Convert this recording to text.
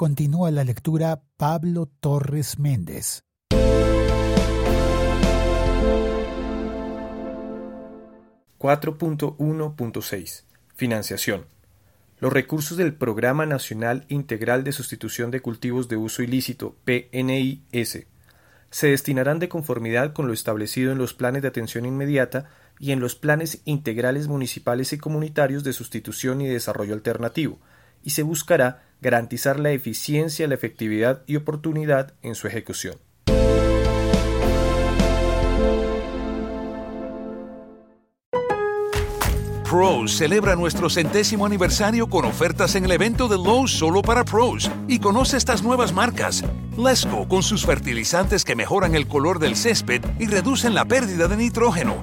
Continúa la lectura Pablo Torres Méndez. ...4.1.6... Financiación. Los recursos del Programa Nacional Integral de Sustitución de Cultivos de Uso Ilícito, PNIS, se destinarán de conformidad con lo establecido en los planes de atención inmediata y en los planes integrales municipales y comunitarios de sustitución y desarrollo alternativo, y se buscará garantizar la eficiencia, la efectividad y oportunidad en su ejecución. Pros celebra nuestro centésimo aniversario con ofertas en el evento de Lowe's solo para pros y conoce estas nuevas marcas. Lesco con sus fertilizantes que mejoran el color del césped y reducen la pérdida de nitrógeno.